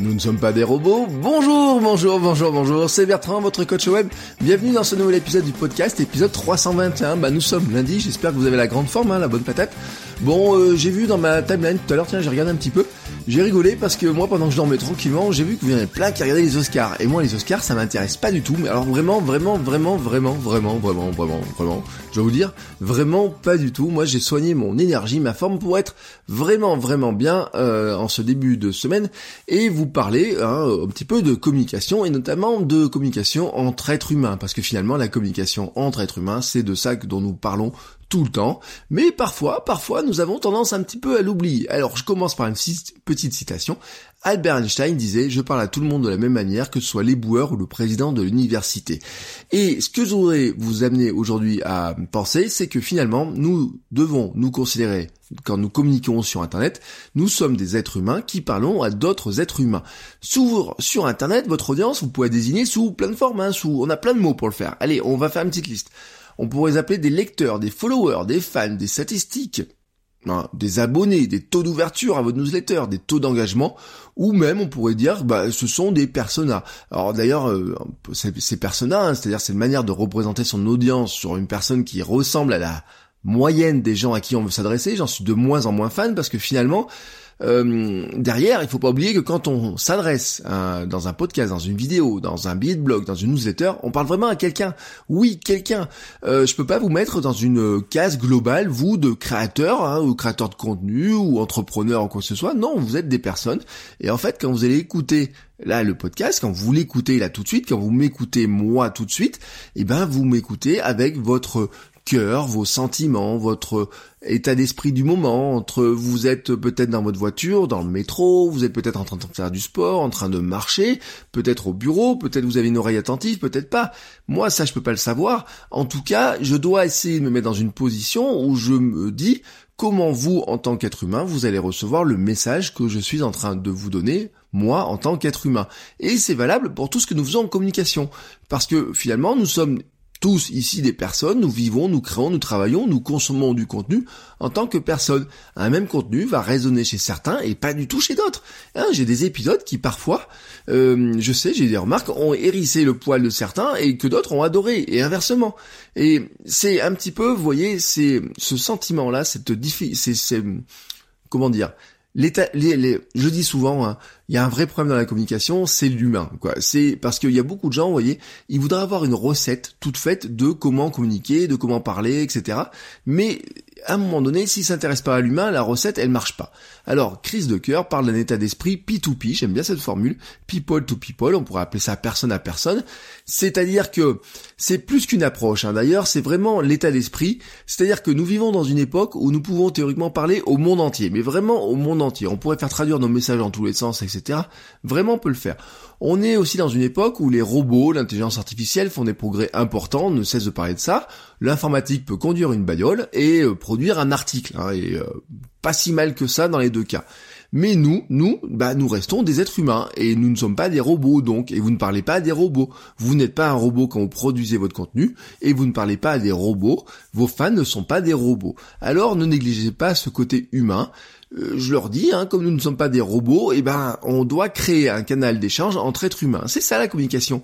Nous ne sommes pas des robots. Bonjour, bonjour, bonjour, bonjour. C'est Bertrand, votre coach web. Bienvenue dans ce nouvel épisode du podcast, épisode 321. Bah, nous sommes lundi. J'espère que vous avez la grande forme, hein, la bonne patate. Bon, euh, j'ai vu dans ma timeline tout à l'heure, tiens, j'ai regardé un petit peu. J'ai rigolé parce que moi, pendant que je dormais tranquillement, j'ai vu que vous avez plein qui regardaient les Oscars. Et moi, les Oscars, ça m'intéresse pas du tout. Mais alors vraiment, vraiment, vraiment, vraiment, vraiment, vraiment, vraiment, vraiment, je vais vous dire, vraiment pas du tout. Moi, j'ai soigné mon énergie, ma forme pour être vraiment, vraiment bien euh, en ce début de semaine et vous parler hein, un petit peu de communication et notamment de communication entre êtres humains. Parce que finalement, la communication entre êtres humains, c'est de ça dont nous parlons tout le temps, mais parfois, parfois, nous avons tendance un petit peu à l'oublier. Alors, je commence par une petite citation. Albert Einstein disait, je parle à tout le monde de la même manière que ce soit l'éboueur ou le président de l'université. Et ce que je voudrais vous amener aujourd'hui à penser, c'est que finalement, nous devons nous considérer, quand nous communiquons sur Internet, nous sommes des êtres humains qui parlons à d'autres êtres humains. Sur, sur Internet, votre audience, vous pouvez désigner sous plein de formes, hein, sous, on a plein de mots pour le faire. Allez, on va faire une petite liste on pourrait appeler des lecteurs, des followers, des fans, des statistiques, hein, des abonnés, des taux d'ouverture à votre newsletter, des taux d'engagement, ou même on pourrait dire bah ce sont des personas. Alors d'ailleurs euh, ces personas, hein, c'est-à-dire c'est une manière de représenter son audience sur une personne qui ressemble à la moyenne des gens à qui on veut s'adresser. J'en suis de moins en moins fan parce que finalement euh, derrière, il faut pas oublier que quand on s'adresse dans un podcast, dans une vidéo, dans un billet de blog, dans une newsletter, on parle vraiment à quelqu'un. Oui, quelqu'un. Euh, je peux pas vous mettre dans une case globale, vous, de créateur, hein, ou créateur de contenu, ou entrepreneur, ou quoi que ce soit. Non, vous êtes des personnes. Et en fait, quand vous allez écouter là le podcast, quand vous l'écoutez là tout de suite, quand vous m'écoutez moi tout de suite, eh ben vous m'écoutez avec votre cœur, vos sentiments, votre état d'esprit du moment, entre vous êtes peut-être dans votre voiture, dans le métro, vous êtes peut-être en train de faire du sport, en train de marcher, peut-être au bureau, peut-être vous avez une oreille attentive, peut-être pas. Moi, ça, je peux pas le savoir. En tout cas, je dois essayer de me mettre dans une position où je me dis comment vous, en tant qu'être humain, vous allez recevoir le message que je suis en train de vous donner moi en tant qu'être humain. Et c'est valable pour tout ce que nous faisons en communication. Parce que finalement, nous sommes tous ici des personnes, nous vivons, nous créons, nous travaillons, nous consommons du contenu en tant que personne. Un même contenu va résonner chez certains et pas du tout chez d'autres. Hein, j'ai des épisodes qui parfois, euh, je sais, j'ai des remarques, ont hérissé le poil de certains et que d'autres ont adoré et inversement. Et c'est un petit peu, vous voyez, c'est ce sentiment-là, cette difficulté, c'est comment dire, je dis souvent, hein, il y a un vrai problème dans la communication, c'est l'humain. C'est parce qu'il y a beaucoup de gens, vous voyez, ils voudraient avoir une recette toute faite de comment communiquer, de comment parler, etc. Mais à un moment donné, s'ils s'intéressent pas à l'humain, la recette, elle marche pas. Alors, crise de cœur parle d'un état d'esprit P2P, j'aime bien cette formule, people to people, on pourrait appeler ça personne à personne. C'est-à-dire que c'est plus qu'une approche, hein. d'ailleurs, c'est vraiment l'état d'esprit. C'est-à-dire que nous vivons dans une époque où nous pouvons théoriquement parler au monde entier, mais vraiment au monde entier. On pourrait faire traduire nos messages dans tous les sens, etc. Vraiment, on peut le faire. On est aussi dans une époque où les robots, l'intelligence artificielle font des progrès importants, on ne cesse de parler de ça. L'informatique peut conduire une bagnole et euh, produire un article, hein, et euh, pas si mal que ça dans les deux cas. Mais nous, nous, bah, nous restons des êtres humains et nous ne sommes pas des robots donc. Et vous ne parlez pas à des robots. Vous n'êtes pas un robot quand vous produisez votre contenu et vous ne parlez pas à des robots. Vos fans ne sont pas des robots. Alors ne négligez pas ce côté humain. Euh, je leur dis, hein, comme nous ne sommes pas des robots, eh ben, on doit créer un canal d'échange entre êtres humains. C'est ça la communication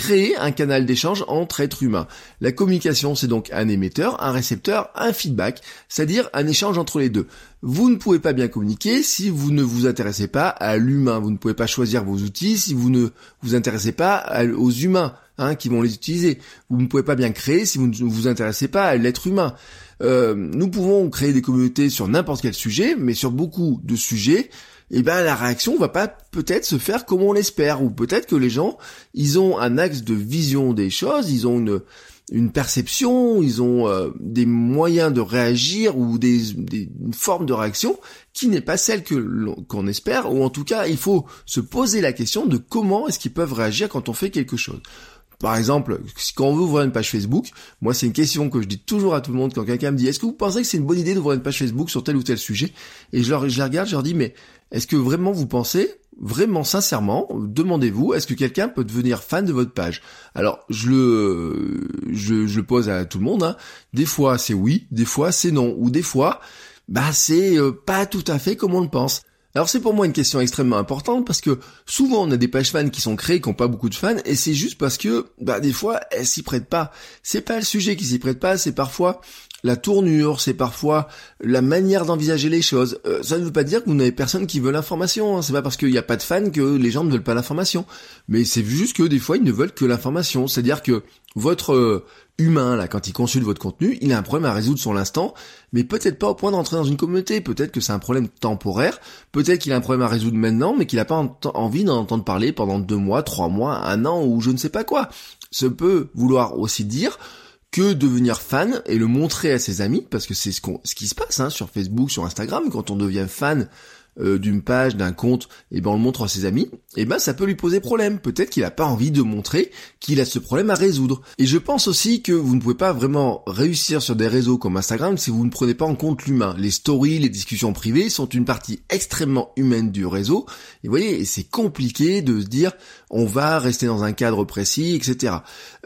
créer un canal d'échange entre êtres humains. La communication, c'est donc un émetteur, un récepteur, un feedback, c'est-à-dire un échange entre les deux. Vous ne pouvez pas bien communiquer si vous ne vous intéressez pas à l'humain. Vous ne pouvez pas choisir vos outils si vous ne vous intéressez pas aux humains hein, qui vont les utiliser. Vous ne pouvez pas bien créer si vous ne vous intéressez pas à l'être humain. Euh, nous pouvons créer des communautés sur n'importe quel sujet, mais sur beaucoup de sujets, eh ben la réaction va pas peut-être se faire comme on l'espère, ou peut-être que les gens, ils ont un axe de vision des choses, ils ont une une perception, ils ont euh, des moyens de réagir ou des, des une forme de réaction qui n'est pas celle que qu'on espère, ou en tout cas, il faut se poser la question de comment est-ce qu'ils peuvent réagir quand on fait quelque chose. Par exemple, quand on veut ouvrir une page Facebook, moi c'est une question que je dis toujours à tout le monde quand quelqu'un me dit est-ce que vous pensez que c'est une bonne idée d'ouvrir une page Facebook sur tel ou tel sujet? Et je, leur, je regarde, je leur dis mais est-ce que vraiment vous pensez vraiment sincèrement, demandez-vous, est-ce que quelqu'un peut devenir fan de votre page? Alors, je le, je, je, le pose à tout le monde. Hein. Des fois, c'est oui, des fois, c'est non, ou des fois, bah, c'est euh, pas tout à fait comme on le pense. Alors c'est pour moi une question extrêmement importante parce que souvent on a des pages fans qui sont créées qui n'ont pas beaucoup de fans et c'est juste parce que bah des fois elles s'y prêtent pas. C'est pas le sujet qui s'y prête pas, c'est parfois la tournure, c'est parfois la manière d'envisager les choses. Euh, ça ne veut pas dire que vous n'avez personne qui veut l'information. Hein. C'est pas parce qu'il n'y a pas de fans que les gens ne veulent pas l'information. Mais c'est juste que des fois ils ne veulent que l'information. C'est-à-dire que votre euh, humain, là, quand il consulte votre contenu, il a un problème à résoudre sur l'instant, mais peut-être pas au point d'entrer dans une communauté, peut-être que c'est un problème temporaire, peut-être qu'il a un problème à résoudre maintenant, mais qu'il n'a pas envie d'en entendre parler pendant deux mois, trois mois, un an, ou je ne sais pas quoi. Ce peut vouloir aussi dire que devenir fan et le montrer à ses amis, parce que c'est ce, ce qui se passe hein, sur Facebook, sur Instagram, quand on devient fan euh, d'une page, d'un compte, et ben on le montre à ses amis, et ben ça peut lui poser problème. Peut-être qu'il n'a pas envie de montrer qu'il a ce problème à résoudre. Et je pense aussi que vous ne pouvez pas vraiment réussir sur des réseaux comme Instagram si vous ne prenez pas en compte l'humain. Les stories, les discussions privées sont une partie extrêmement humaine du réseau. Et vous voyez, c'est compliqué de se dire on va rester dans un cadre précis, etc.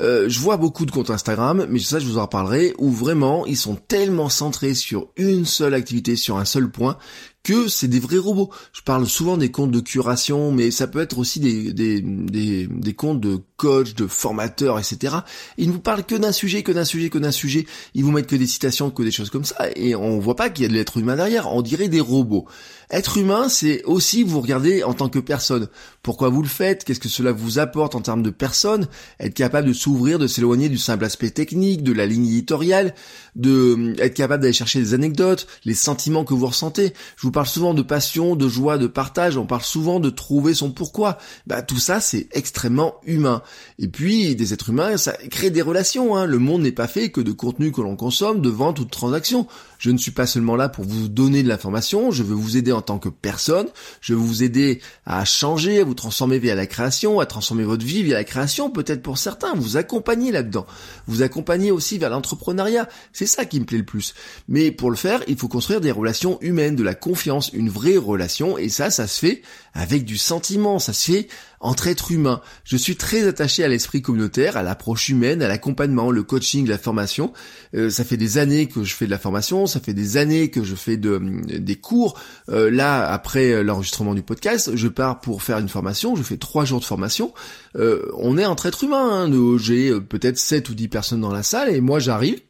Euh, je vois beaucoup de comptes Instagram, mais ça je vous en reparlerai, où vraiment ils sont tellement centrés sur une seule activité, sur un seul point, que c'est des vrais robots. Je parle souvent des comptes de curation, mais ça peut être aussi des, des, des, comptes de coach, de formateur, etc. Ils ne vous parlent que d'un sujet, que d'un sujet, que d'un sujet. Ils vous mettent que des citations, que des choses comme ça, et on voit pas qu'il y a de l'être humain derrière. On dirait des robots. Être humain, c'est aussi vous regarder en tant que personne. Pourquoi vous le faites? Qu'est-ce que cela vous apporte en termes de personne? Être capable de s'ouvrir, de s'éloigner du simple aspect technique, de la ligne éditoriale, de être capable d'aller chercher des anecdotes, les sentiments que vous ressentez. Parle souvent de passion, de joie, de partage. On parle souvent de trouver son pourquoi. Bah tout ça, c'est extrêmement humain. Et puis des êtres humains, ça crée des relations. Hein. Le monde n'est pas fait que de contenu que l'on consomme, de vente ou de transaction. Je ne suis pas seulement là pour vous donner de l'information, je veux vous aider en tant que personne, je veux vous aider à changer, à vous transformer via la création, à transformer votre vie via la création, peut-être pour certains, vous accompagner là-dedans, vous accompagner aussi vers l'entrepreneuriat, c'est ça qui me plaît le plus. Mais pour le faire, il faut construire des relations humaines, de la confiance, une vraie relation, et ça, ça se fait avec du sentiment, ça se fait entre êtres humains. Je suis très attaché à l'esprit communautaire, à l'approche humaine, à l'accompagnement, le coaching, la formation. Euh, ça fait des années que je fais de la formation, ça fait des années que je fais de, des cours. Euh, là, après l'enregistrement du podcast, je pars pour faire une formation, je fais trois jours de formation. Euh, on est entre êtres humains, hein. j'ai peut-être 7 ou 10 personnes dans la salle et moi j'arrive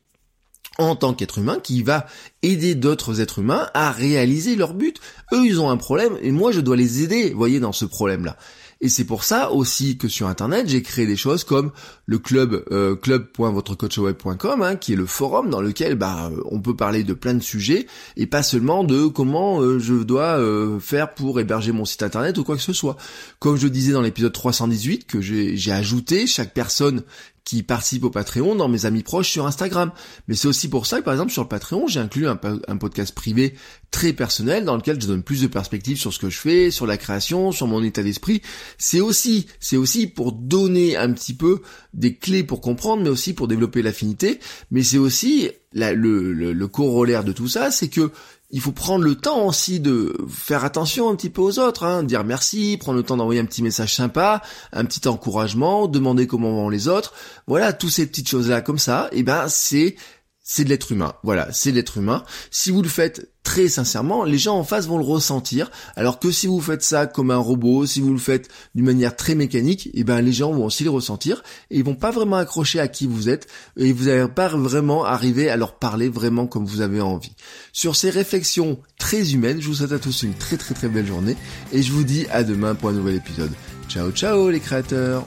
en tant qu'être humain qui va aider d'autres êtres humains à réaliser leur but. Eux, ils ont un problème et moi, je dois les aider, voyez, dans ce problème-là. Et c'est pour ça aussi que sur internet, j'ai créé des choses comme le club euh, hein, qui est le forum dans lequel bah on peut parler de plein de sujets et pas seulement de comment euh, je dois euh, faire pour héberger mon site internet ou quoi que ce soit. Comme je disais dans l'épisode 318 que j'ai ajouté chaque personne qui participent au Patreon dans mes amis proches sur Instagram. Mais c'est aussi pour ça que par exemple sur le Patreon, j'ai inclus un, podcast privé très personnel dans lequel je donne plus de perspectives sur ce que je fais, sur la création, sur mon état d'esprit. C'est aussi, c'est aussi pour donner un petit peu des clés pour comprendre, mais aussi pour développer l'affinité. Mais c'est aussi le, le corollaire de tout ça, c'est que il faut prendre le temps aussi de faire attention un petit peu aux autres, hein, dire merci, prendre le temps d'envoyer un petit message sympa, un petit encouragement, demander comment vont les autres. Voilà, toutes ces petites choses-là comme ça, et eh ben c'est c'est de l'être humain. Voilà, c'est de l'être humain. Si vous le faites très sincèrement, les gens en face vont le ressentir. Alors que si vous faites ça comme un robot, si vous le faites d'une manière très mécanique, eh ben les gens vont aussi le ressentir et ils vont pas vraiment accrocher à qui vous êtes et vous n'allez pas vraiment arriver à leur parler vraiment comme vous avez envie. Sur ces réflexions très humaines, je vous souhaite à tous une très très très belle journée et je vous dis à demain pour un nouvel épisode. Ciao ciao les créateurs